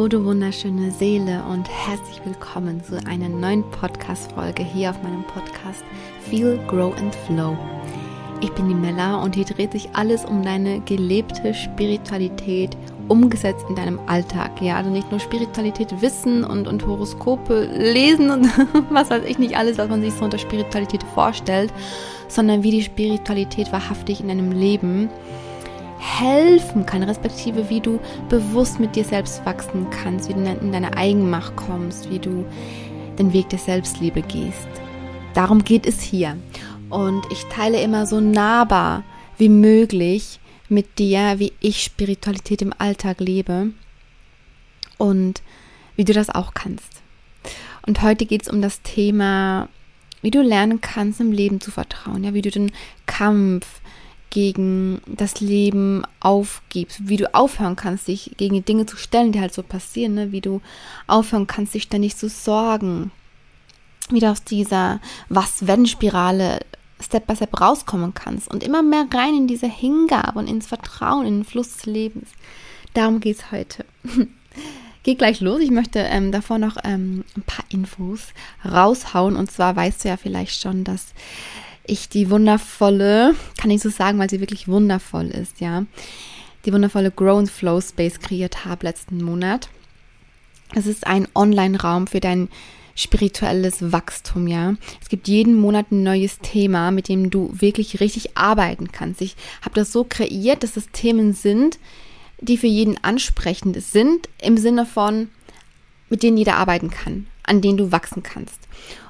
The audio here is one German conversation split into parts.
Hallo, du wunderschöne Seele und herzlich willkommen zu einer neuen Podcast-Folge hier auf meinem Podcast Feel, Grow and Flow. Ich bin die Mella und hier dreht sich alles um deine gelebte Spiritualität umgesetzt in deinem Alltag. Ja, also nicht nur Spiritualität wissen und, und Horoskope lesen und was weiß ich nicht alles, was man sich so unter Spiritualität vorstellt, sondern wie die Spiritualität wahrhaftig in deinem Leben helfen kann, respektive wie du bewusst mit dir selbst wachsen kannst, wie du in deine Eigenmacht kommst, wie du den Weg der Selbstliebe gehst. Darum geht es hier. Und ich teile immer so nahbar wie möglich mit dir, wie ich Spiritualität im Alltag lebe und wie du das auch kannst. Und heute geht es um das Thema, wie du lernen kannst, im Leben zu vertrauen, ja, wie du den Kampf gegen das Leben aufgibst, wie du aufhören kannst, dich gegen die Dinge zu stellen, die halt so passieren, ne? wie du aufhören kannst, dich ständig zu sorgen, wie du aus dieser Was-Wenn-Spirale Step by Step rauskommen kannst und immer mehr rein in diese Hingabe und ins Vertrauen, in den Fluss des Lebens. Darum geht es heute. Geht gleich los. Ich möchte ähm, davor noch ähm, ein paar Infos raushauen. Und zwar weißt du ja vielleicht schon, dass ich die wundervolle, kann ich so sagen, weil sie wirklich wundervoll ist, ja, die wundervolle Grow and Flow Space kreiert habe letzten Monat. Es ist ein Online-Raum für dein spirituelles Wachstum, ja. Es gibt jeden Monat ein neues Thema, mit dem du wirklich richtig arbeiten kannst. Ich habe das so kreiert, dass es Themen sind, die für jeden ansprechend sind, im Sinne von, mit denen jeder arbeiten kann, an denen du wachsen kannst.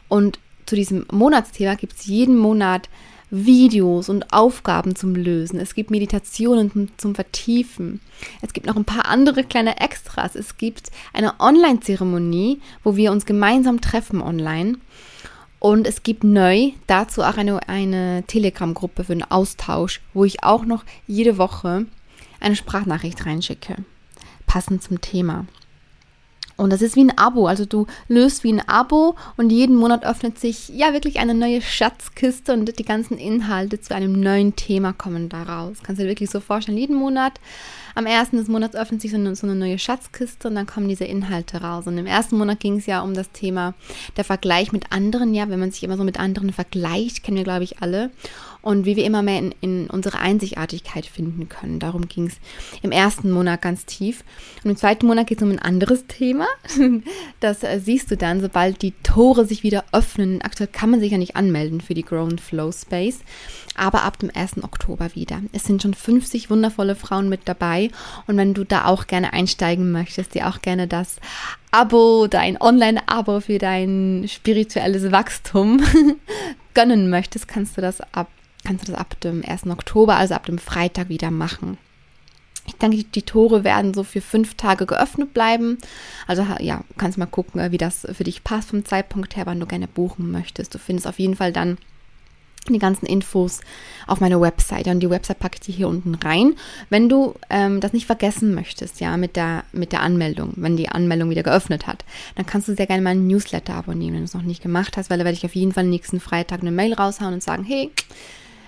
Und zu diesem Monatsthema gibt es jeden Monat Videos und Aufgaben zum Lösen. Es gibt Meditationen zum Vertiefen. Es gibt noch ein paar andere kleine Extras. Es gibt eine Online-Zeremonie, wo wir uns gemeinsam treffen online. Und es gibt neu dazu auch eine, eine Telegram-Gruppe für einen Austausch, wo ich auch noch jede Woche eine Sprachnachricht reinschicke. Passend zum Thema. Und das ist wie ein Abo. Also du löst wie ein Abo und jeden Monat öffnet sich ja wirklich eine neue Schatzkiste und die ganzen Inhalte zu einem neuen Thema kommen daraus. Kannst du dir wirklich so vorstellen, jeden Monat am ersten des Monats öffnet sich so eine, so eine, neue Schatzkiste und dann kommen diese Inhalte raus. Und im ersten Monat ging es ja um das Thema der Vergleich mit anderen, ja, wenn man sich immer so mit anderen vergleicht, kennen wir, glaube ich, alle und wie wir immer mehr in, in unsere Einzigartigkeit finden können. Darum ging es im ersten Monat ganz tief. Und im zweiten Monat geht es um ein anderes Thema. Das äh, siehst du dann, sobald die Tore sich wieder öffnen. Aktuell kann man sich ja nicht anmelden für die Grow Flow Space, aber ab dem 1. Oktober wieder. Es sind schon 50 wundervolle Frauen mit dabei. Und wenn du da auch gerne einsteigen möchtest, dir auch gerne das Abo, dein Online-Abo für dein spirituelles Wachstum gönnen möchtest, kannst du das ab kannst du das ab dem 1. Oktober, also ab dem Freitag wieder machen. Ich denke, die Tore werden so für fünf Tage geöffnet bleiben. Also ja, kannst mal gucken, wie das für dich passt vom Zeitpunkt her, wann du gerne buchen möchtest. Du findest auf jeden Fall dann die ganzen Infos auf meiner Website. Und die Website packe ich dir hier unten rein. Wenn du ähm, das nicht vergessen möchtest, ja, mit der, mit der Anmeldung, wenn die Anmeldung wieder geöffnet hat, dann kannst du sehr gerne meinen Newsletter abonnieren, wenn du es noch nicht gemacht hast, weil da werde ich auf jeden Fall nächsten Freitag eine Mail raushauen und sagen, hey,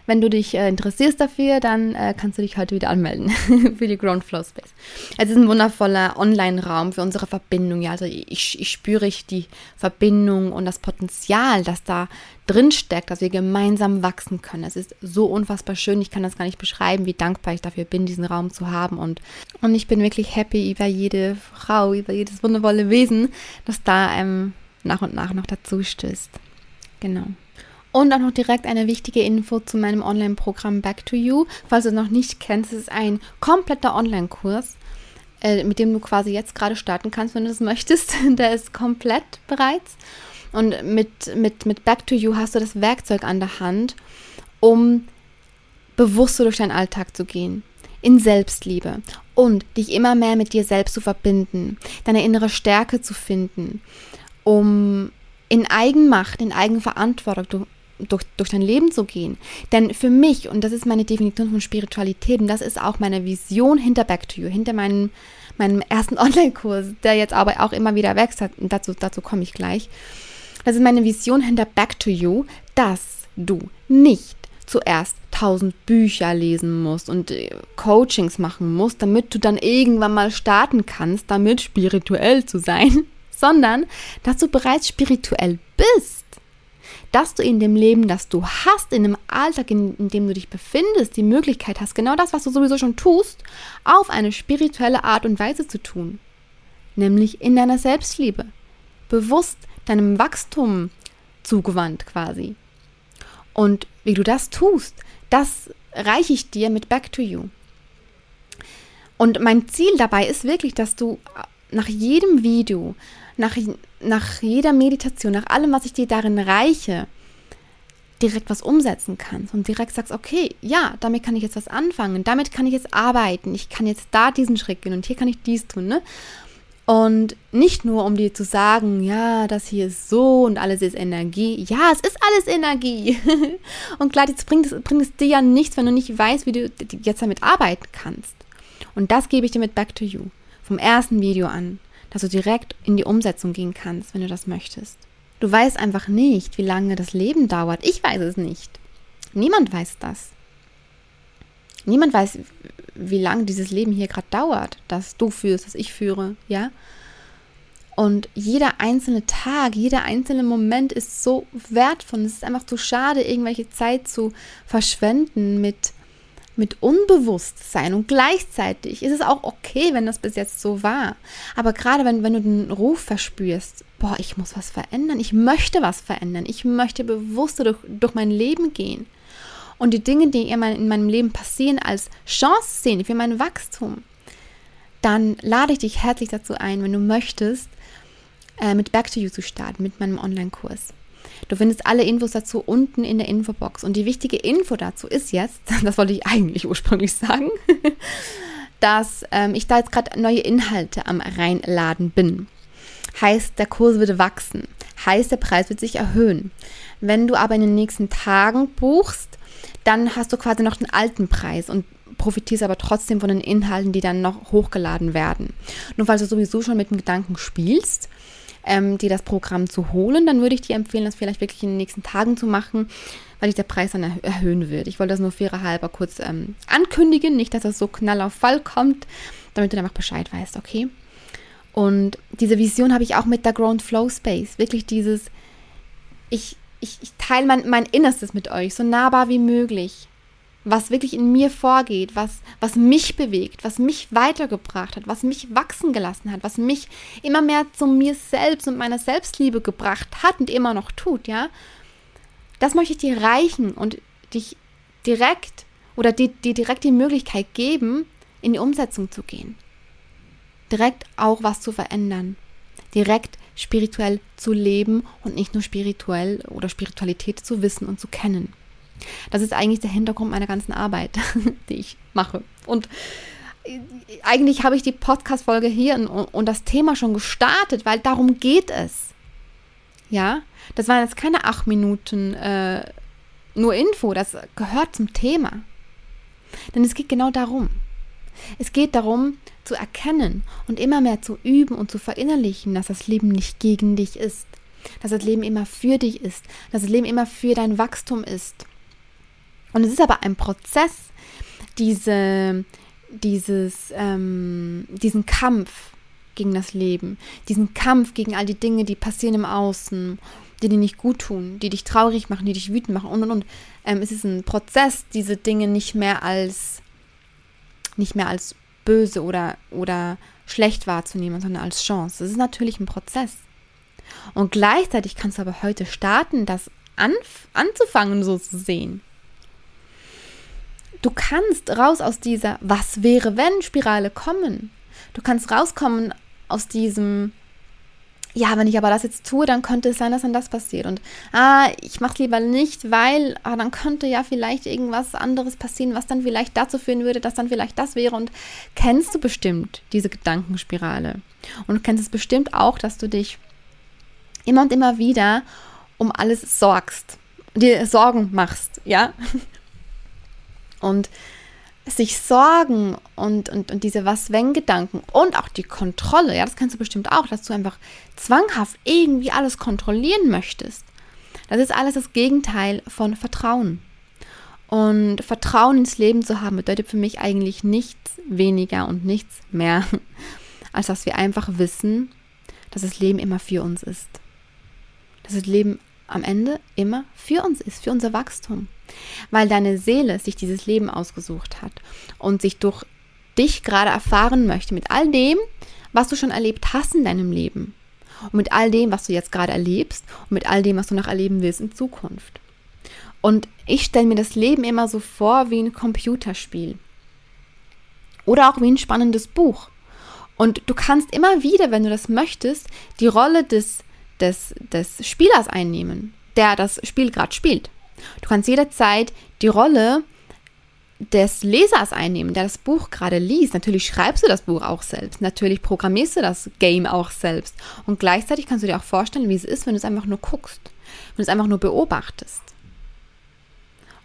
wenn du dich äh, interessierst dafür, dann äh, kannst du dich heute wieder anmelden für die Ground Flow Space. Es ist ein wundervoller Online-Raum für unsere Verbindung. Ja, also ich, ich spüre ich die Verbindung und das Potenzial, das da drin steckt, dass wir gemeinsam wachsen können. Es ist so unfassbar schön. Ich kann das gar nicht beschreiben, wie dankbar ich dafür bin, diesen Raum zu haben. Und, und ich bin wirklich happy über jede Frau, über jedes wundervolle Wesen, das da ähm, nach und nach noch dazu stößt. Genau. Und auch noch direkt eine wichtige Info zu meinem Online-Programm Back to You. Falls du es noch nicht kennst, es ist ein kompletter Online-Kurs, äh, mit dem du quasi jetzt gerade starten kannst, wenn du das möchtest. Der ist komplett bereits. Und mit, mit, mit Back to You hast du das Werkzeug an der Hand, um bewusster durch deinen Alltag zu gehen. In Selbstliebe und dich immer mehr mit dir selbst zu verbinden, deine innere Stärke zu finden, um in Eigenmacht, in Eigenverantwortung, durch, durch dein Leben zu gehen. Denn für mich, und das ist meine Definition von Spiritualität, und das ist auch meine Vision hinter Back to You, hinter meinem, meinem ersten Online-Kurs, der jetzt aber auch immer wieder wächst, dazu, dazu komme ich gleich. Das ist meine Vision hinter Back to You, dass du nicht zuerst tausend Bücher lesen musst und äh, Coachings machen musst, damit du dann irgendwann mal starten kannst, damit spirituell zu sein, sondern dass du bereits spirituell bist. Dass du in dem Leben, das du hast, in dem Alltag, in, in dem du dich befindest, die Möglichkeit hast, genau das, was du sowieso schon tust, auf eine spirituelle Art und Weise zu tun. Nämlich in deiner Selbstliebe. Bewusst deinem Wachstum zugewandt quasi. Und wie du das tust, das reiche ich dir mit Back to You. Und mein Ziel dabei ist wirklich, dass du nach jedem Video, nach, nach jeder Meditation, nach allem, was ich dir darin reiche, direkt was umsetzen kannst und direkt sagst, okay, ja, damit kann ich jetzt was anfangen, damit kann ich jetzt arbeiten, ich kann jetzt da diesen Schritt gehen und hier kann ich dies tun, ne? Und nicht nur, um dir zu sagen, ja, das hier ist so und alles ist Energie. Ja, es ist alles Energie. und klar, jetzt bringt es, bringt es dir ja nichts, wenn du nicht weißt, wie du jetzt damit arbeiten kannst. Und das gebe ich dir mit Back to You. Vom ersten Video an, dass du direkt in die Umsetzung gehen kannst, wenn du das möchtest. Du weißt einfach nicht, wie lange das Leben dauert. Ich weiß es nicht. Niemand weiß das. Niemand weiß, wie lange dieses Leben hier gerade dauert, dass du führst, dass ich führe, ja. Und jeder einzelne Tag, jeder einzelne Moment ist so wertvoll. Es ist einfach zu schade, irgendwelche Zeit zu verschwenden mit, mit Unbewusstsein. Und gleichzeitig ist es auch okay, wenn das bis jetzt so war. Aber gerade wenn, wenn du den Ruf verspürst, boah, ich muss was verändern, ich möchte was verändern, ich möchte bewusster durch, durch mein Leben gehen und die Dinge, die in meinem Leben passieren, als Chance sehen für mein Wachstum, dann lade ich dich herzlich dazu ein, wenn du möchtest, äh, mit Back to You zu starten, mit meinem Online-Kurs. Du findest alle Infos dazu unten in der Infobox. Und die wichtige Info dazu ist jetzt, das wollte ich eigentlich ursprünglich sagen, dass ähm, ich da jetzt gerade neue Inhalte am reinladen bin. Heißt, der Kurs wird wachsen. Heißt, der Preis wird sich erhöhen. Wenn du aber in den nächsten Tagen buchst, dann hast du quasi noch den alten Preis und profitierst aber trotzdem von den Inhalten, die dann noch hochgeladen werden. Nur falls du sowieso schon mit dem Gedanken spielst, ähm, dir das Programm zu holen, dann würde ich dir empfehlen, das vielleicht wirklich in den nächsten Tagen zu machen, weil sich der Preis dann erh erhöhen wird. Ich wollte das nur fairer halber kurz ähm, ankündigen, nicht, dass das so knall auf Fall kommt, damit du einfach Bescheid weißt, okay? Und diese Vision habe ich auch mit der Grown Flow Space. Wirklich dieses, ich ich, ich teile mein, mein Innerstes mit euch, so nahbar wie möglich. Was wirklich in mir vorgeht, was, was mich bewegt, was mich weitergebracht hat, was mich wachsen gelassen hat, was mich immer mehr zu mir selbst und meiner Selbstliebe gebracht hat und immer noch tut, ja. Das möchte ich dir reichen und dich direkt oder dir, dir direkt die Möglichkeit geben, in die Umsetzung zu gehen. Direkt auch was zu verändern. Direkt spirituell zu leben und nicht nur spirituell oder Spiritualität zu wissen und zu kennen. Das ist eigentlich der Hintergrund meiner ganzen Arbeit, die ich mache. Und äh, eigentlich habe ich die Podcast-Folge hier und, das Thema schon gestartet, weil darum geht es. Ja, das waren jetzt keine acht Minuten äh, nur Info, das gehört zum Thema. Denn es geht genau darum. Es geht darum, zu erkennen und immer mehr zu üben und zu verinnerlichen, dass das Leben nicht gegen dich ist, dass das Leben immer für dich ist, dass das Leben immer für dein Wachstum ist. Und es ist aber ein Prozess, diese, dieses, ähm, diesen Kampf gegen das Leben, diesen Kampf gegen all die Dinge, die passieren im Außen, die dir nicht gut tun, die dich traurig machen, die dich wütend machen und und und. Ähm, es ist ein Prozess, diese Dinge nicht mehr als nicht mehr als böse oder, oder schlecht wahrzunehmen, sondern als Chance. Das ist natürlich ein Prozess. Und gleichzeitig kannst du aber heute starten, das anzufangen, so zu sehen. Du kannst raus aus dieser Was wäre wenn Spirale kommen. Du kannst rauskommen aus diesem ja, wenn ich aber das jetzt tue, dann könnte es sein, dass dann das passiert. Und ah, ich mache es lieber nicht, weil ah, dann könnte ja vielleicht irgendwas anderes passieren, was dann vielleicht dazu führen würde, dass dann vielleicht das wäre. Und kennst du bestimmt diese Gedankenspirale. Und kennst es bestimmt auch, dass du dich immer und immer wieder um alles sorgst, dir Sorgen machst, ja. Und sich Sorgen und, und, und diese Was-Wenn-Gedanken und auch die Kontrolle, ja, das kannst du bestimmt auch, dass du einfach zwanghaft irgendwie alles kontrollieren möchtest. Das ist alles das Gegenteil von Vertrauen. Und Vertrauen ins Leben zu haben bedeutet für mich eigentlich nichts weniger und nichts mehr, als dass wir einfach wissen, dass das Leben immer für uns ist. Dass das Leben am Ende immer für uns ist, für unser Wachstum. Weil deine Seele sich dieses Leben ausgesucht hat und sich durch dich gerade erfahren möchte mit all dem, was du schon erlebt hast in deinem Leben. Und mit all dem, was du jetzt gerade erlebst und mit all dem, was du noch erleben willst in Zukunft. Und ich stelle mir das Leben immer so vor wie ein Computerspiel. Oder auch wie ein spannendes Buch. Und du kannst immer wieder, wenn du das möchtest, die Rolle des, des, des Spielers einnehmen, der das Spiel gerade spielt. Du kannst jederzeit die Rolle des Lesers einnehmen, der das Buch gerade liest. Natürlich schreibst du das Buch auch selbst. Natürlich programmierst du das Game auch selbst. Und gleichzeitig kannst du dir auch vorstellen, wie es ist, wenn du es einfach nur guckst. Wenn du es einfach nur beobachtest.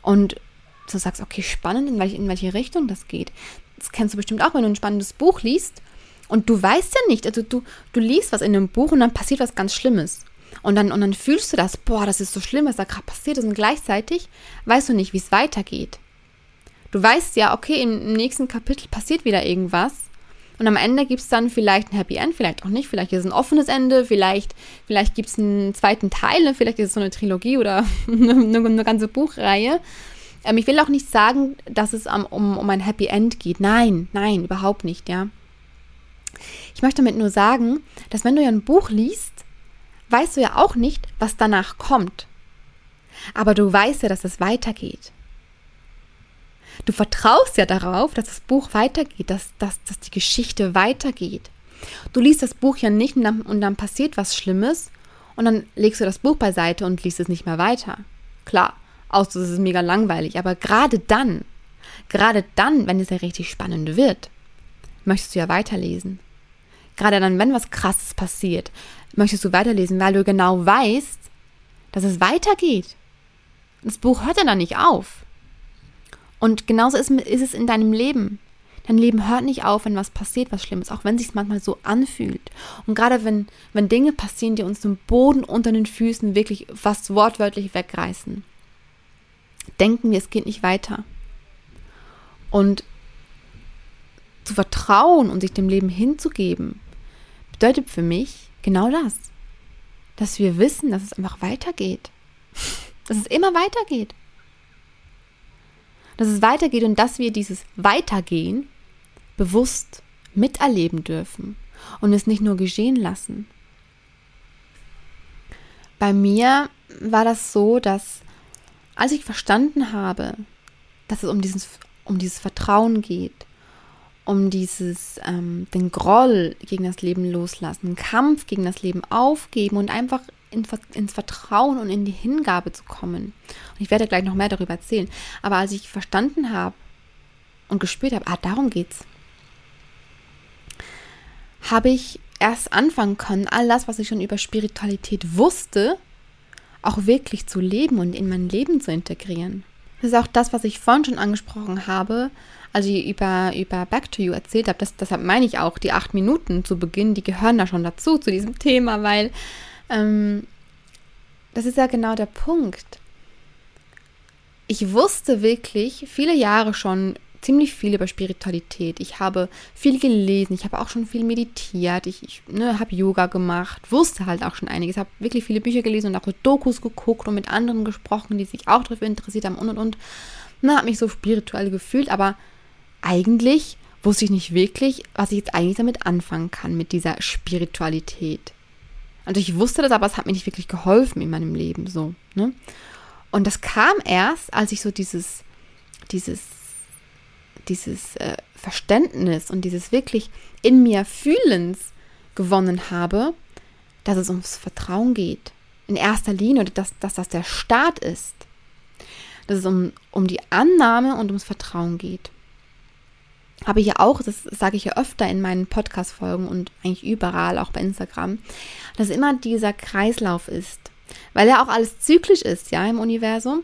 Und du sagst, okay, spannend, in welche, in welche Richtung das geht. Das kennst du bestimmt auch, wenn du ein spannendes Buch liest und du weißt ja nicht, also du, du liest was in einem Buch und dann passiert was ganz Schlimmes. Und dann, und dann fühlst du das, boah, das ist so schlimm, was da gerade passiert ist. Und gleichzeitig weißt du nicht, wie es weitergeht. Du weißt ja, okay, im nächsten Kapitel passiert wieder irgendwas. Und am Ende gibt es dann vielleicht ein Happy End, vielleicht auch nicht, vielleicht ist es ein offenes Ende, vielleicht, vielleicht gibt es einen zweiten Teil, vielleicht ist es so eine Trilogie oder eine, eine ganze Buchreihe. Ähm, ich will auch nicht sagen, dass es um, um, um ein Happy End geht. Nein, nein, überhaupt nicht, ja. Ich möchte damit nur sagen, dass wenn du ja ein Buch liest, weißt du ja auch nicht, was danach kommt. Aber du weißt ja, dass es weitergeht. Du vertraust ja darauf, dass das Buch weitergeht, dass, dass, dass die Geschichte weitergeht. Du liest das Buch ja nicht und dann, und dann passiert was Schlimmes und dann legst du das Buch beiseite und liest es nicht mehr weiter. Klar, außer es ist mega langweilig, aber gerade dann, gerade dann, wenn es ja richtig spannend wird, möchtest du ja weiterlesen. Gerade dann, wenn was Krasses passiert, möchtest du weiterlesen, weil du genau weißt, dass es weitergeht. Das Buch hört ja dann nicht auf. Und genauso ist, ist es in deinem Leben. Dein Leben hört nicht auf, wenn was passiert, was Schlimmes, auch wenn es sich manchmal so anfühlt. Und gerade wenn, wenn Dinge passieren, die uns den Boden unter den Füßen wirklich fast wortwörtlich wegreißen, denken wir, es geht nicht weiter. Und zu vertrauen und sich dem Leben hinzugeben, bedeutet für mich genau das. Dass wir wissen, dass es einfach weitergeht. Dass es immer weitergeht dass es weitergeht und dass wir dieses Weitergehen bewusst miterleben dürfen und es nicht nur geschehen lassen. Bei mir war das so, dass als ich verstanden habe, dass es um dieses, um dieses Vertrauen geht, um dieses, ähm, den Groll gegen das Leben loslassen, Kampf gegen das Leben aufgeben und einfach in, ins Vertrauen und in die Hingabe zu kommen. Und ich werde gleich noch mehr darüber erzählen. Aber als ich verstanden habe und gespürt habe, ah, darum geht's, habe ich erst anfangen können, all das, was ich schon über Spiritualität wusste, auch wirklich zu leben und in mein Leben zu integrieren. Das ist auch das, was ich vorhin schon angesprochen habe, als ich über, über Back to You erzählt habe. Das, deshalb meine ich auch, die acht Minuten zu Beginn, die gehören da schon dazu, zu diesem Thema, weil ähm, das ist ja genau der Punkt. Ich wusste wirklich viele Jahre schon ziemlich viel über Spiritualität. Ich habe viel gelesen, ich habe auch schon viel meditiert, ich, ich ne, habe Yoga gemacht, wusste halt auch schon einiges, habe wirklich viele Bücher gelesen und auch Dokus geguckt und mit anderen gesprochen, die sich auch dafür interessiert haben und und und. Ne, habe mich so spirituell gefühlt, aber eigentlich wusste ich nicht wirklich, was ich jetzt eigentlich damit anfangen kann, mit dieser Spiritualität. Und ich wusste das, aber es hat mir nicht wirklich geholfen in meinem Leben so. Ne? Und das kam erst, als ich so dieses, dieses, dieses äh, Verständnis und dieses wirklich in mir Fühlens gewonnen habe, dass es ums Vertrauen geht. In erster Linie, dass, dass das der Start ist. Dass es um, um die Annahme und ums Vertrauen geht habe ich ja auch, das sage ich ja öfter in meinen Podcast-Folgen und eigentlich überall, auch bei Instagram, dass immer dieser Kreislauf ist. Weil ja auch alles zyklisch ist, ja, im Universum.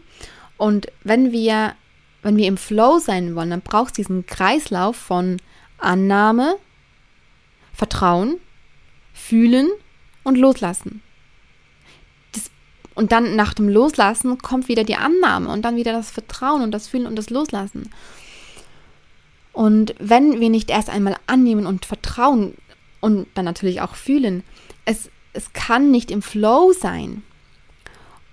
Und wenn wir, wenn wir im Flow sein wollen, dann braucht es diesen Kreislauf von Annahme, Vertrauen, Fühlen und Loslassen. Das, Und dann nach dem Loslassen kommt wieder die Annahme und dann wieder das Vertrauen und das Fühlen und das Loslassen. Und wenn wir nicht erst einmal annehmen und vertrauen und dann natürlich auch fühlen, es, es kann nicht im Flow sein.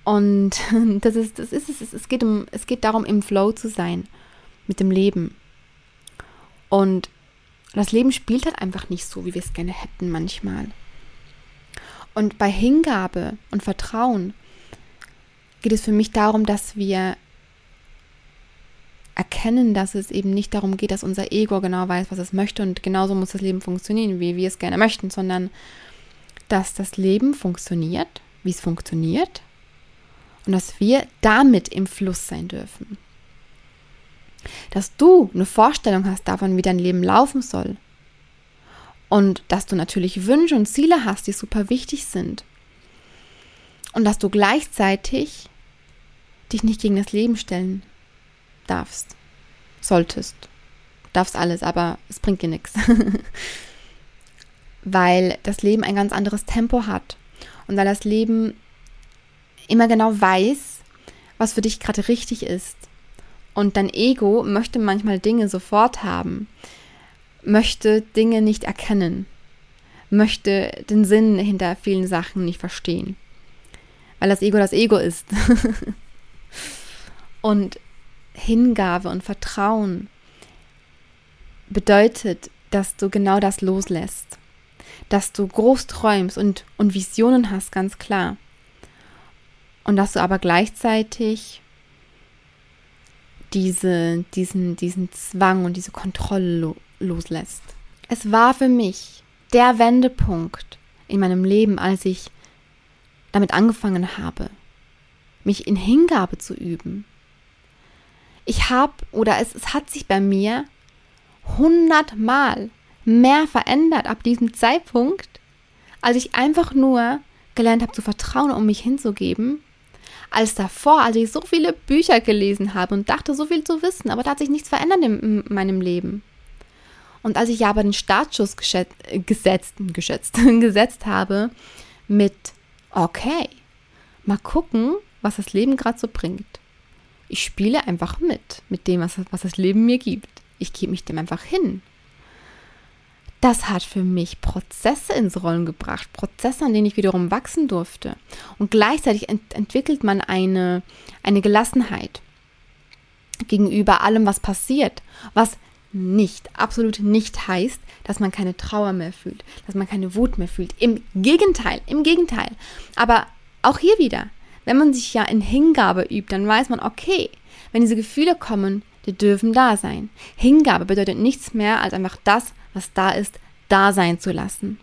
Und das ist, das ist es. Es geht, um, es geht darum, im Flow zu sein mit dem Leben. Und das Leben spielt halt einfach nicht so, wie wir es gerne hätten manchmal. Und bei Hingabe und Vertrauen geht es für mich darum, dass wir erkennen, dass es eben nicht darum geht, dass unser Ego genau weiß, was es möchte und genauso muss das Leben funktionieren, wie wir es gerne möchten, sondern dass das Leben funktioniert, wie es funktioniert und dass wir damit im Fluss sein dürfen. Dass du eine Vorstellung hast davon, wie dein Leben laufen soll. Und dass du natürlich Wünsche und Ziele hast, die super wichtig sind. Und dass du gleichzeitig dich nicht gegen das Leben stellen darfst, solltest. Darfst alles, aber es bringt dir nichts. Weil das Leben ein ganz anderes Tempo hat. Und weil das Leben immer genau weiß, was für dich gerade richtig ist. Und dein Ego möchte manchmal Dinge sofort haben, möchte Dinge nicht erkennen, möchte den Sinn hinter vielen Sachen nicht verstehen, weil das Ego das Ego ist. und Hingabe und Vertrauen bedeutet, dass du genau das loslässt, dass du groß träumst und, und Visionen hast, ganz klar. Und dass du aber gleichzeitig diese, diesen, diesen Zwang und diese Kontrolle lo loslässt. Es war für mich der Wendepunkt in meinem Leben, als ich damit angefangen habe, mich in Hingabe zu üben. Ich habe, oder es, es hat sich bei mir hundertmal mehr verändert ab diesem Zeitpunkt, als ich einfach nur gelernt habe zu vertrauen, um mich hinzugeben als davor, als ich so viele Bücher gelesen habe und dachte, so viel zu wissen, aber da hat sich nichts verändert in, meinem Leben. Und als ich aber den Startschuss geschätzt, gesetzt, geschätzt, gesetzt habe mit, okay, mal gucken, was das Leben gerade so bringt. Ich spiele einfach mit, mit dem, was, was das Leben mir gibt. Ich gebe mich dem einfach hin das hat für mich Prozesse ins Rollen gebracht, Prozesse, an denen ich wiederum wachsen durfte. Und gleichzeitig ent entwickelt man eine, eine Gelassenheit gegenüber allem, was passiert, was nicht, absolut nicht heißt, dass man keine Trauer mehr fühlt, dass man keine Wut mehr fühlt. Im Gegenteil, im Gegenteil. Aber auch hier wieder, wenn man sich ja in Hingabe übt, dann weiß man, okay, wenn diese Gefühle kommen, die dürfen da sein. Hingabe bedeutet nichts mehr als einfach das, was da ist, da sein zu lassen.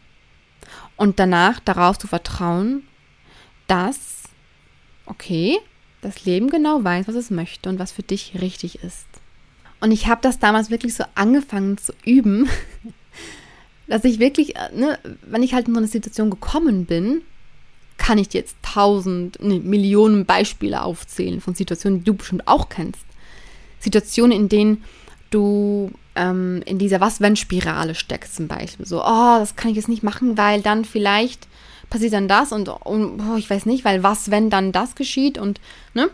Und danach darauf zu vertrauen, dass, okay, das Leben genau weiß, was es möchte und was für dich richtig ist. Und ich habe das damals wirklich so angefangen zu üben, dass ich wirklich, äh, ne, wenn ich halt in so eine Situation gekommen bin, kann ich dir jetzt tausend, ne, Millionen Beispiele aufzählen von Situationen, die du bestimmt auch kennst. Situationen, in denen du ähm, in dieser Was-Wenn-Spirale steckst zum Beispiel. So, oh, das kann ich jetzt nicht machen, weil dann vielleicht passiert dann das und, und oh, ich weiß nicht, weil was, wenn dann das geschieht und, ne?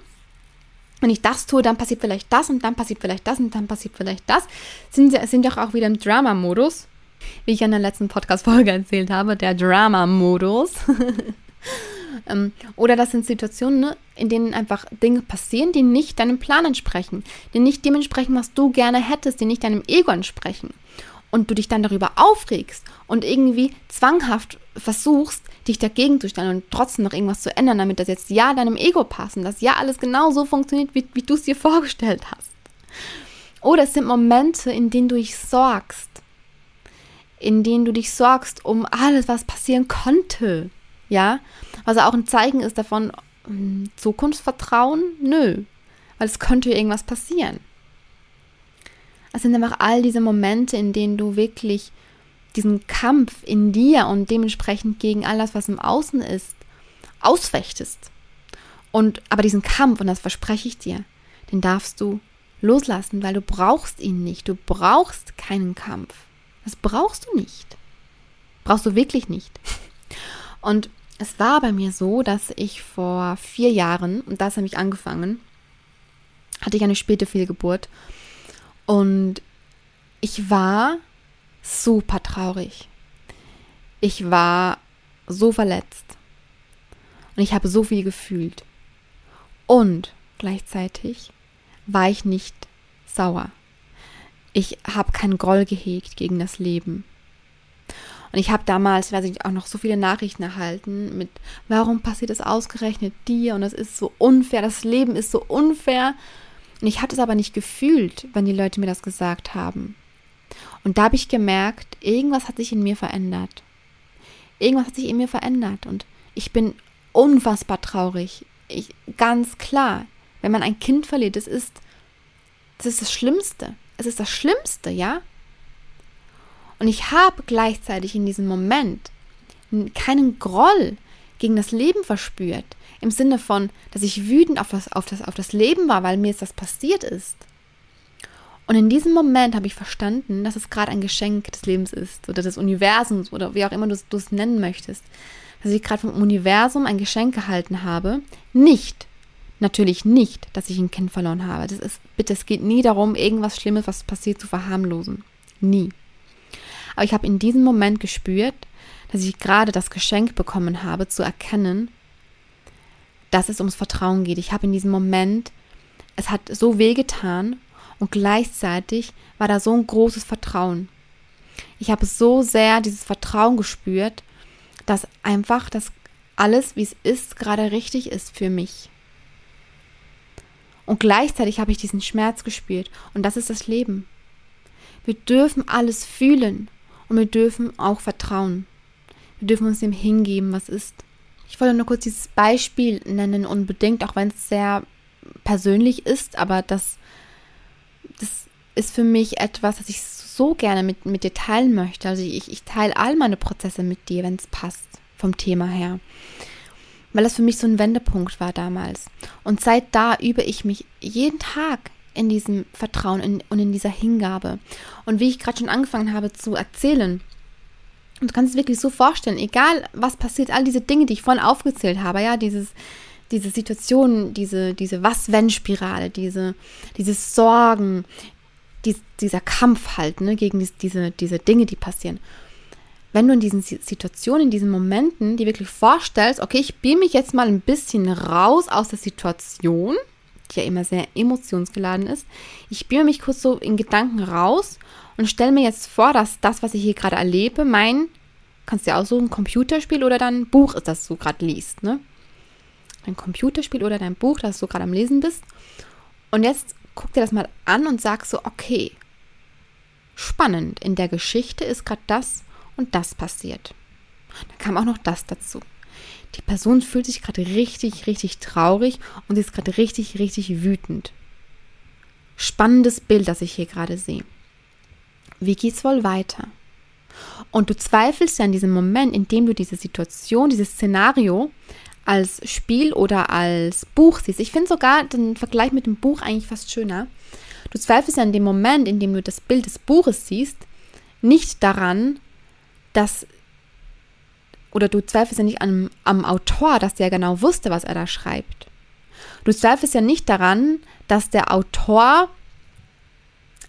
Wenn ich das tue, dann passiert vielleicht das und dann passiert vielleicht das und dann passiert vielleicht das. Sind, sind doch auch wieder im Drama-Modus, wie ich in der letzten Podcast-Folge erzählt habe, der Drama-Modus. Ähm, oder das sind Situationen, ne, in denen einfach Dinge passieren, die nicht deinem Plan entsprechen, die nicht dem entsprechen, was du gerne hättest, die nicht deinem Ego entsprechen. Und du dich dann darüber aufregst und irgendwie zwanghaft versuchst, dich dagegen zu stellen und trotzdem noch irgendwas zu ändern, damit das jetzt ja deinem Ego passt und dass ja alles genau so funktioniert, wie, wie du es dir vorgestellt hast. Oder es sind Momente, in denen du dich sorgst, in denen du dich sorgst um alles, was passieren konnte. Ja, was auch ein Zeichen ist davon, hm, Zukunftsvertrauen? Nö, weil es könnte irgendwas passieren. Es sind einfach all diese Momente, in denen du wirklich diesen Kampf in dir und dementsprechend gegen all das, was im Außen ist, ausfechtest. Und aber diesen Kampf, und das verspreche ich dir, den darfst du loslassen, weil du brauchst ihn nicht. Du brauchst keinen Kampf. Das brauchst du nicht. Brauchst du wirklich nicht. Und Es war bei mir so, dass ich vor vier Jahren, und das habe ich angefangen, hatte ich eine späte Fehlgeburt. Und ich war super traurig. Ich war so verletzt. Und ich habe so viel gefühlt. Und gleichzeitig war ich nicht sauer. Ich habe keinen Groll gehegt gegen das Leben. Und ich habe damals, weiß ich auch noch so viele Nachrichten erhalten mit, warum passiert das ausgerechnet dir? Und das ist so unfair, das Leben ist so unfair. Und ich hatte es aber nicht gefühlt, wenn die Leute mir das gesagt haben. Und da habe ich gemerkt, irgendwas hat sich in mir verändert. Irgendwas hat sich in mir verändert. Und ich bin unfassbar traurig. Ich, ganz klar, wenn man ein Kind verliert, das ist, das ist das Schlimmste. Es ist das Schlimmste, ja? Und ich habe gleichzeitig in diesem Moment keinen Groll gegen das Leben verspürt. Im Sinne von, dass ich wütend auf das, auf das, auf das Leben war, weil mir jetzt das passiert ist. Und in diesem Moment habe ich verstanden, dass es gerade ein Geschenk des Lebens ist oder des Universums oder wie auch immer du es nennen möchtest. Dass ich gerade vom Universum ein Geschenk erhalten habe. Nicht, natürlich nicht, dass ich ein Kind verloren habe. Das ist, bitte, es geht nie darum, irgendwas Schlimmes, was passiert, zu verharmlosen. Nie. Aber ich habe in diesem Moment gespürt, dass ich gerade das Geschenk bekommen habe, zu erkennen, dass es ums Vertrauen geht. Ich habe in diesem Moment, es hat so wehgetan und gleichzeitig war da so ein großes Vertrauen. Ich habe so sehr dieses Vertrauen gespürt, dass einfach das alles, wie es ist, gerade richtig ist für mich. Und gleichzeitig habe ich diesen Schmerz gespürt. Und das ist das Leben. Wir dürfen alles fühlen und wir dürfen auch vertrauen. Wir dürfen uns dem hingeben, was ist. Ich wollte nur kurz dieses Beispiel nennen, unbedingt, auch wenn es sehr persönlich ist, aber das das ist für mich etwas, das ich so gerne mit, mit dir teilen möchte. Also ich, ich teile all meine Prozesse mit dir, wenn es passt, vom Thema her. Weil das für mich so ein Wendepunkt war damals. Und seit da übe ich mich jeden Tag in diesem Vertrauen in, und in dieser Hingabe. Und wie ich gerade schon angefangen habe zu erzählen, und du kannst es wirklich so vorstellen, egal was passiert, all diese Dinge, die ich vorhin aufgezählt habe, ja, dieses, diese Situation, diese, diese Was-Wenn-Spirale, diese, dieses Sorgen, dies, dieser Kampf halt, ne, gegen dies, diese, diese Dinge, die passieren. Wenn du in diesen Situationen, in diesen Momenten die wirklich vorstellst, okay, ich beam mich jetzt mal ein bisschen raus aus der Situation, ja immer sehr emotionsgeladen ist. Ich beame mich kurz so in Gedanken raus und stelle mir jetzt vor, dass das, was ich hier gerade erlebe, mein, kannst du ja auch ein Computerspiel oder dann ein Buch ist, das du gerade liest, ne? dein Computerspiel oder dein Buch, das du gerade am Lesen bist. Und jetzt guck dir das mal an und sag so, okay, spannend, in der Geschichte ist gerade das und das passiert. Dann kam auch noch das dazu. Die Person fühlt sich gerade richtig, richtig traurig und sie ist gerade richtig, richtig wütend. Spannendes Bild, das ich hier gerade sehe. Wie geht's wohl weiter? Und du zweifelst ja in diesem Moment, in dem du diese Situation, dieses Szenario als Spiel oder als Buch siehst. Ich finde sogar den Vergleich mit dem Buch eigentlich fast schöner. Du zweifelst ja in dem Moment, in dem du das Bild des Buches siehst, nicht daran, dass oder du zweifelst ja nicht am, am Autor, dass der genau wusste, was er da schreibt. Du zweifelst ja nicht daran, dass der Autor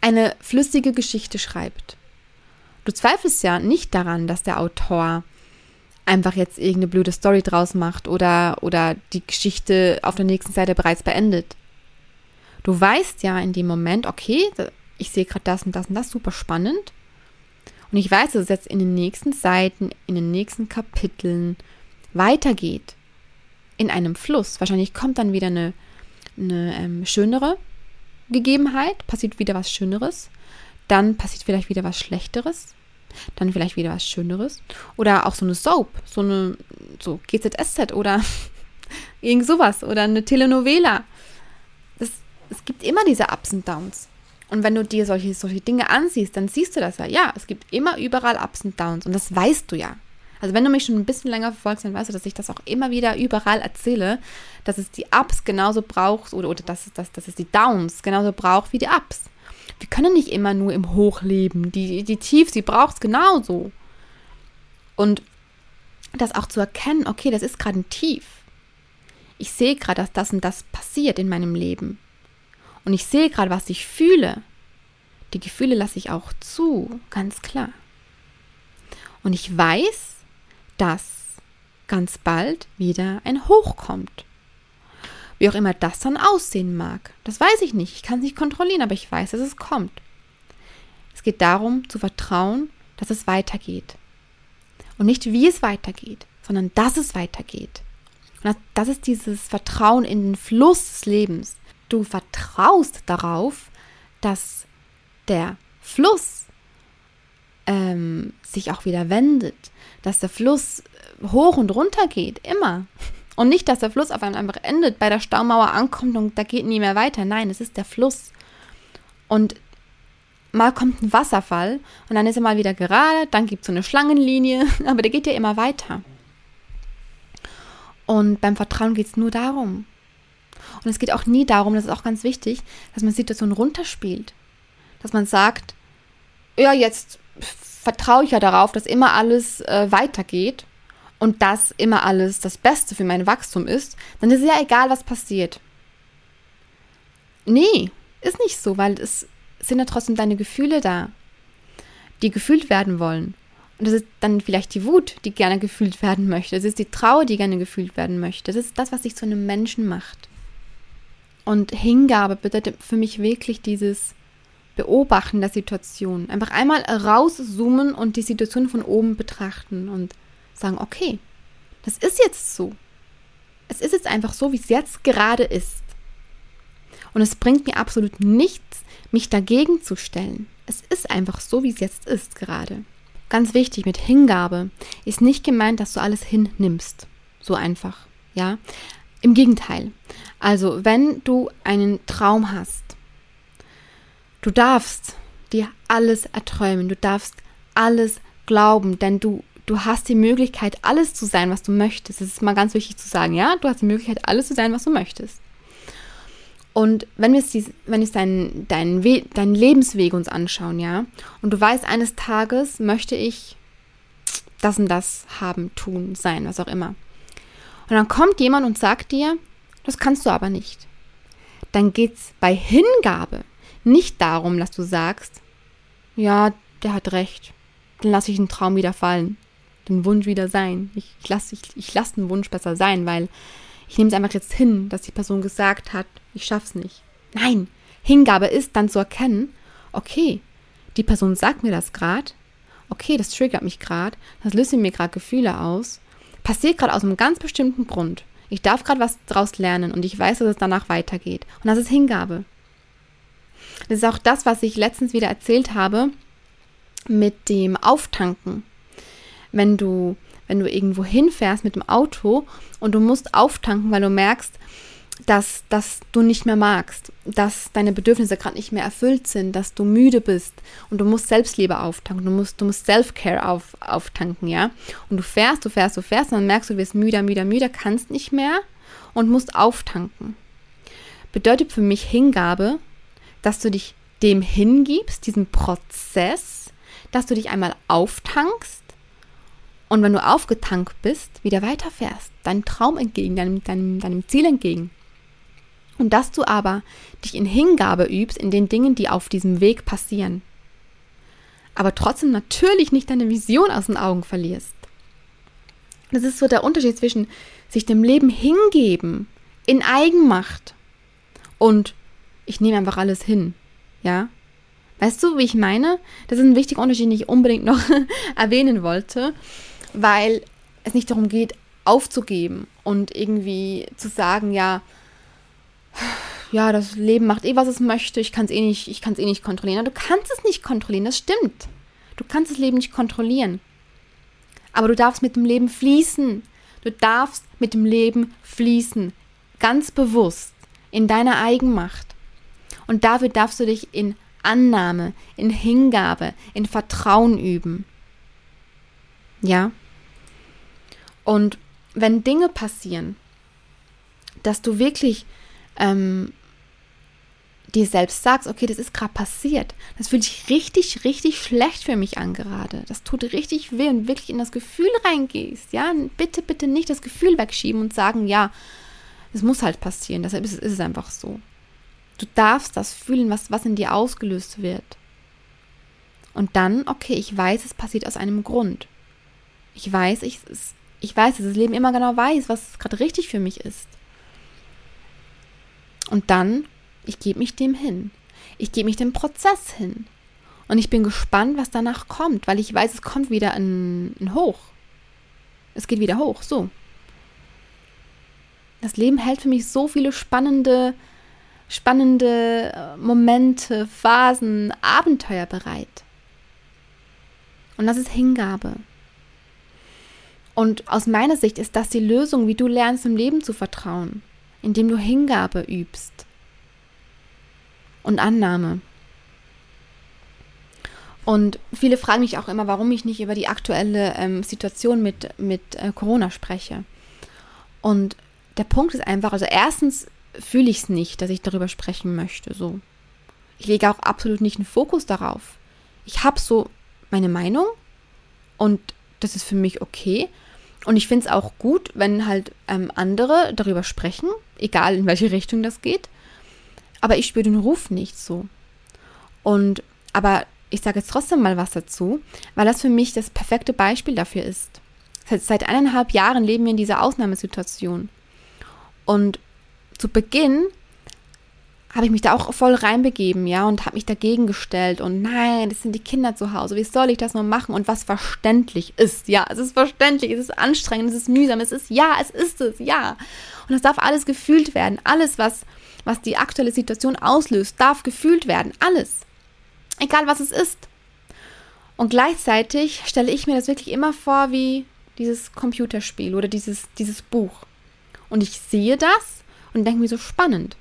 eine flüssige Geschichte schreibt. Du zweifelst ja nicht daran, dass der Autor einfach jetzt irgendeine blöde Story draus macht oder, oder die Geschichte auf der nächsten Seite bereits beendet. Du weißt ja in dem Moment, okay, ich sehe gerade das und das und das, super spannend. Und ich weiß, dass es jetzt in den nächsten Seiten, in den nächsten Kapiteln weitergeht. In einem Fluss. Wahrscheinlich kommt dann wieder eine, eine ähm, schönere Gegebenheit, passiert wieder was Schöneres. Dann passiert vielleicht wieder was Schlechteres dann vielleicht wieder was Schöneres. Oder auch so eine Soap, so eine so GZSZ oder irgend sowas oder eine Telenovela. Es gibt immer diese Ups und Downs. Und wenn du dir solche, solche Dinge ansiehst, dann siehst du das ja. Ja, es gibt immer überall Ups und Downs. Und das weißt du ja. Also wenn du mich schon ein bisschen länger verfolgst, dann weißt du, dass ich das auch immer wieder überall erzähle, dass es die Ups genauso braucht oder, oder dass, dass, dass es die Downs genauso braucht wie die Ups wir können nicht immer nur im Hoch leben. Die, die Tief, sie braucht es genauso. Und das auch zu erkennen, okay, das ist gerade ein Tief. Ich sehe gerade, dass das und das passiert in meinem Leben. Und ich sehe gerade, was ich fühle. Die Gefühle lasse ich auch zu, ganz klar. Und ich weiß, dass ganz bald wieder ein Hoch kommt. Wie auch immer das dann aussehen mag. Das weiß ich nicht. Ich kann es nicht kontrollieren, aber ich weiß, dass es kommt. Es geht darum, zu vertrauen, dass es weitergeht. Und nicht, wie es weitergeht, sondern dass es weitergeht. Und das ist dieses Vertrauen in den Fluss des Lebens. Du vertraust darauf, dass der Fluss ähm, sich auch wieder wendet, dass der Fluss hoch und runter geht, immer. Und nicht, dass der Fluss auf einmal einfach endet, bei der Staumauer ankommt und da geht nie mehr weiter. Nein, es ist der Fluss. Und mal kommt ein Wasserfall und dann ist er mal wieder gerade, dann gibt es so eine Schlangenlinie, aber der geht ja immer weiter. Und beim Vertrauen geht es nur darum. Und es geht auch nie darum, das ist auch ganz wichtig, dass man Situationen runterspielt. Dass man sagt, ja, jetzt vertraue ich ja darauf, dass immer alles äh, weitergeht und dass immer alles das Beste für mein Wachstum ist, dann ist es ja egal, was passiert. Nee, ist nicht so, weil es sind ja trotzdem deine Gefühle da, die gefühlt werden wollen. Und das ist dann vielleicht die Wut, die gerne gefühlt werden möchte. Das ist die Trauer, die gerne gefühlt werden möchte. Das ist das, was dich zu einem Menschen macht. Und Hingabe bedeutet für mich wirklich dieses Beobachten der Situation. Einfach einmal rauszoomen und die Situation von oben betrachten und sagen, okay, das ist jetzt so. Es ist jetzt einfach so, wie es jetzt gerade ist. Und es bringt mir absolut nichts, mich dagegen zu stellen. Es ist einfach so, wie es jetzt ist gerade. Ganz wichtig mit Hingabe ist nicht gemeint, dass du alles hinnimmst. So einfach, ja. Im Gegenteil. Also, wenn du einen Traum hast, du darfst dir alles erträumen, du darfst alles glauben, denn du du hast die Möglichkeit, alles zu sein, was du möchtest. Das ist mal ganz wichtig zu sagen, ja? Du hast die Möglichkeit, alles zu sein, was du möchtest. Und wenn wir jetzt, wenn wir deinen, deinen, deinen Lebensweg uns anschauen, ja, und du weißt, eines Tages möchte ich das und das haben, tun, sein, was auch immer. Und dann kommt jemand und sagt dir, das kannst du aber nicht. Dann geht es bei Hingabe nicht darum, dass du sagst, ja, der hat recht, dann lasse ich den Traum wieder fallen den Wunsch wieder sein. Ich, ich lasse ich, ich lass den Wunsch besser sein, weil ich nehme es einfach jetzt hin, dass die Person gesagt hat, ich schaff's nicht. Nein, Hingabe ist dann zu erkennen, okay, die Person sagt mir das gerade, okay, das triggert mich gerade, das löst in mir gerade Gefühle aus, passiert gerade aus einem ganz bestimmten Grund. Ich darf gerade was daraus lernen und ich weiß, dass es danach weitergeht. Und das ist Hingabe. Das ist auch das, was ich letztens wieder erzählt habe mit dem Auftanken wenn du, wenn du irgendwo hinfährst mit dem Auto und du musst auftanken, weil du merkst, dass, dass du nicht mehr magst, dass deine Bedürfnisse gerade nicht mehr erfüllt sind, dass du müde bist und du musst Selbstliebe auftanken, du musst, du musst Self-Care auf, auftanken, ja. Und du fährst, du fährst, du fährst und dann merkst du, du wirst müder, müder, müder, kannst nicht mehr und musst auftanken. Bedeutet für mich Hingabe, dass du dich dem hingibst, diesem Prozess, dass du dich einmal auftankst, und wenn du aufgetankt bist, wieder weiterfährst, deinem Traum entgegen, deinem, deinem, deinem Ziel entgegen. Und dass du aber dich in Hingabe übst in den Dingen, die auf diesem Weg passieren. Aber trotzdem natürlich nicht deine Vision aus den Augen verlierst. Das ist so der Unterschied zwischen sich dem Leben hingeben, in Eigenmacht und ich nehme einfach alles hin. Ja? Weißt du, wie ich meine? Das ist ein wichtiger Unterschied, den ich unbedingt noch erwähnen wollte weil es nicht darum geht, aufzugeben und irgendwie zu sagen, ja, ja, das Leben macht eh, was es möchte, ich kann es eh nicht, ich eh nicht kontrollieren. Du kannst es nicht kontrollieren, das stimmt. Du kannst das Leben nicht kontrollieren. Aber du darfst mit dem Leben fließen. Du darfst mit dem Leben fließen. Ganz bewusst. In deiner Eigenmacht. Und dafür darfst du dich in Annahme, in Hingabe, in Vertrauen üben. Ja? Und wenn Dinge passieren, dass du wirklich ähm, dir selbst sagst, okay, das ist gerade passiert, das fühlt sich richtig, richtig schlecht für mich an gerade. Das tut richtig weh und wirklich in das Gefühl reingehst, ja, bitte, bitte nicht das Gefühl wegschieben und sagen, ja, es muss halt passieren, deshalb ist, ist es einfach so. Du darfst das fühlen, was, was in dir ausgelöst wird. Und dann, okay, ich weiß, es passiert aus einem Grund. Ich weiß, ich, ich weiß, dass das Leben immer genau weiß, was gerade richtig für mich ist. Und dann ich gebe mich dem hin. Ich gebe mich dem Prozess hin. Und ich bin gespannt, was danach kommt, weil ich weiß, es kommt wieder ein, ein Hoch. Es geht wieder hoch, so. Das Leben hält für mich so viele spannende, spannende äh, Momente, Phasen, Abenteuer bereit. Und das ist Hingabe. Und aus meiner Sicht ist das die Lösung, wie du lernst, im Leben zu vertrauen, indem du Hingabe übst und Annahme. Und viele fragen mich auch immer, warum ich nicht über die aktuelle ähm, Situation mit, mit äh, Corona spreche. Und der Punkt ist einfach, also erstens fühle ich es nicht, dass ich darüber sprechen möchte. So. Ich lege auch absolut nicht einen Fokus darauf. Ich habe so meine Meinung und das ist für mich okay. Und ich finde es auch gut, wenn halt ähm, andere darüber sprechen, egal in welche Richtung das geht aber ich spüre den Ruf nicht so. Und aber ich sage jetzt trotzdem mal was dazu, weil das für mich das perfekte Beispiel dafür ist. Seit, seit eineinhalb Jahren leben wir in dieser Ausnahmesituation. Und zu Beginn habe ich mich da auch voll reinbegeben, ja, und habe mich dagegen gestellt und nein, das sind die Kinder zu Hause, wie soll ich das nur machen? Und was verständlich ist, ja, es ist verständlich, es ist anstrengend, es ist mühsam, es ist, ja, es ist es, ja. Und es darf alles gefühlt werden, alles, was was die aktuelle Situation auslöst, darf gefühlt werden. Alles. Egal was es ist. Und gleichzeitig stelle ich mir das wirklich immer vor wie dieses Computerspiel oder dieses, dieses Buch. Und ich sehe das und denke mir so spannend.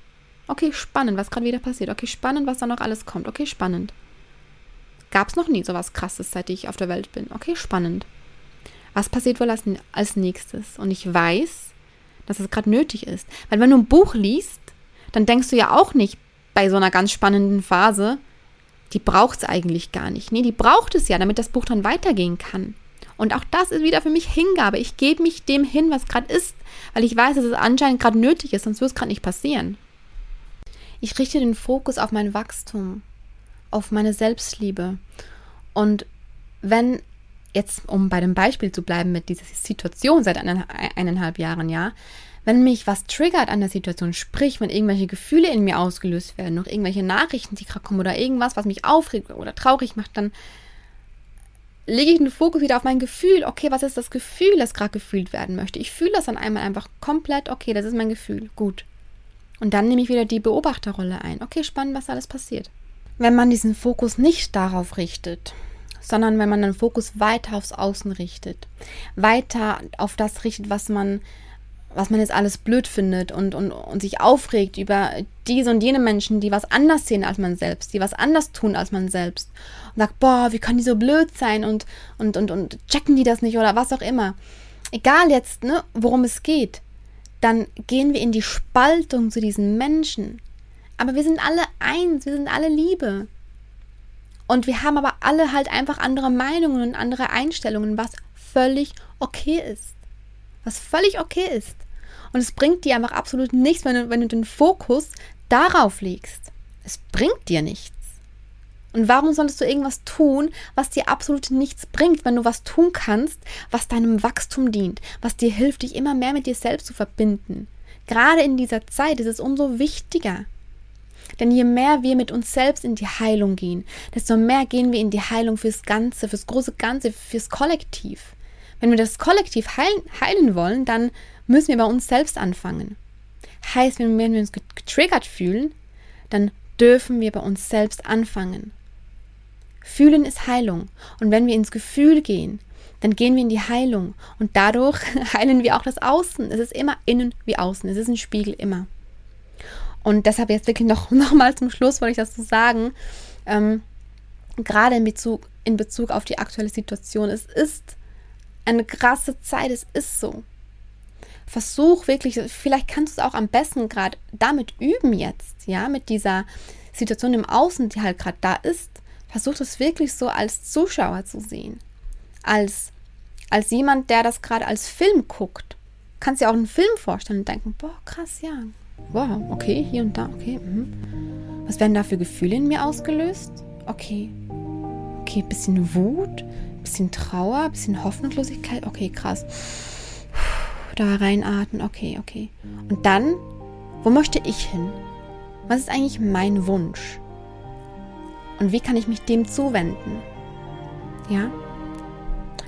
Okay, spannend, was gerade wieder passiert. Okay, spannend, was da noch alles kommt. Okay, spannend. Gab es noch nie so was Krasses, seit ich auf der Welt bin. Okay, spannend. Was passiert wohl als, als nächstes? Und ich weiß, dass es gerade nötig ist. Weil wenn du ein Buch liest, dann denkst du ja auch nicht bei so einer ganz spannenden Phase, die braucht es eigentlich gar nicht. Nee, die braucht es ja, damit das Buch dann weitergehen kann. Und auch das ist wieder für mich Hingabe. Ich gebe mich dem hin, was gerade ist, weil ich weiß, dass es anscheinend gerade nötig ist, sonst wird es gerade nicht passieren. Ich richte den Fokus auf mein Wachstum, auf meine Selbstliebe. Und wenn jetzt, um bei dem Beispiel zu bleiben mit dieser Situation seit eineinhalb Jahren, ja, wenn mich was triggert an der Situation, sprich, wenn irgendwelche Gefühle in mir ausgelöst werden, noch irgendwelche Nachrichten, die gerade kommen oder irgendwas, was mich aufregt oder traurig macht, dann lege ich den Fokus wieder auf mein Gefühl. Okay, was ist das Gefühl, das gerade gefühlt werden möchte? Ich fühle das dann einmal einfach komplett, okay, das ist mein Gefühl, gut. Und dann nehme ich wieder die Beobachterrolle ein. Okay, spannend, was alles passiert. Wenn man diesen Fokus nicht darauf richtet, sondern wenn man den Fokus weiter aufs Außen richtet, weiter auf das richtet, was man was man jetzt alles blöd findet und, und, und sich aufregt über diese und jene Menschen, die was anders sehen als man selbst, die was anders tun als man selbst. Und sagt, boah, wie können die so blöd sein und, und, und, und checken die das nicht oder was auch immer. Egal jetzt, ne, worum es geht, dann gehen wir in die Spaltung zu diesen Menschen. Aber wir sind alle eins, wir sind alle Liebe. Und wir haben aber alle halt einfach andere Meinungen und andere Einstellungen, was völlig okay ist was völlig okay ist. Und es bringt dir einfach absolut nichts, wenn du, wenn du den Fokus darauf legst. Es bringt dir nichts. Und warum solltest du irgendwas tun, was dir absolut nichts bringt, wenn du was tun kannst, was deinem Wachstum dient, was dir hilft, dich immer mehr mit dir selbst zu verbinden? Gerade in dieser Zeit ist es umso wichtiger. Denn je mehr wir mit uns selbst in die Heilung gehen, desto mehr gehen wir in die Heilung fürs Ganze, fürs große Ganze, fürs Kollektiv. Wenn wir das Kollektiv heilen, heilen wollen, dann müssen wir bei uns selbst anfangen. Heißt, wenn wir uns getriggert fühlen, dann dürfen wir bei uns selbst anfangen. Fühlen ist Heilung. Und wenn wir ins Gefühl gehen, dann gehen wir in die Heilung. Und dadurch heilen wir auch das Außen. Es ist immer innen wie außen. Es ist ein Spiegel immer. Und deshalb jetzt wirklich noch, noch mal zum Schluss wollte ich das so sagen. Ähm, gerade in Bezug, in Bezug auf die aktuelle Situation. Es ist eine krasse Zeit, es ist so. Versuch wirklich, vielleicht kannst du es auch am besten gerade damit üben jetzt, ja, mit dieser Situation im Außen, die halt gerade da ist, versuch es wirklich so als Zuschauer zu sehen. Als, als jemand, der das gerade als Film guckt. Kannst dir auch einen Film vorstellen und denken, boah, krass, ja. Wow, okay, hier und da, okay. Mhm. Was werden da für Gefühle in mir ausgelöst? Okay. Okay, bisschen Wut, bisschen Trauer, bisschen Hoffnungslosigkeit. Okay, krass. Da reinatmen, okay, okay. Und dann, wo möchte ich hin? Was ist eigentlich mein Wunsch? Und wie kann ich mich dem zuwenden? Ja?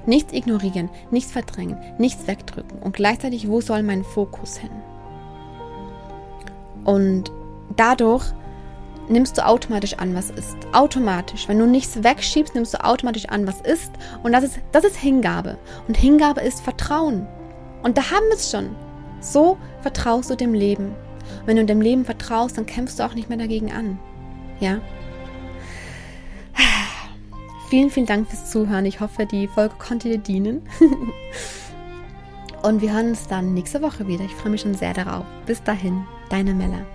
Nichts ignorieren, nichts verdrängen, nichts wegdrücken und gleichzeitig, wo soll mein Fokus hin? Und dadurch nimmst du automatisch an, was ist. Automatisch. Wenn du nichts wegschiebst, nimmst du automatisch an, was ist. Und das ist, das ist Hingabe. Und Hingabe ist Vertrauen. Und da haben wir es schon. So vertraust du dem Leben. Und wenn du dem Leben vertraust, dann kämpfst du auch nicht mehr dagegen an. Ja? Vielen, vielen Dank fürs Zuhören. Ich hoffe, die Folge konnte dir dienen. Und wir hören uns dann nächste Woche wieder. Ich freue mich schon sehr darauf. Bis dahin, deine Mella.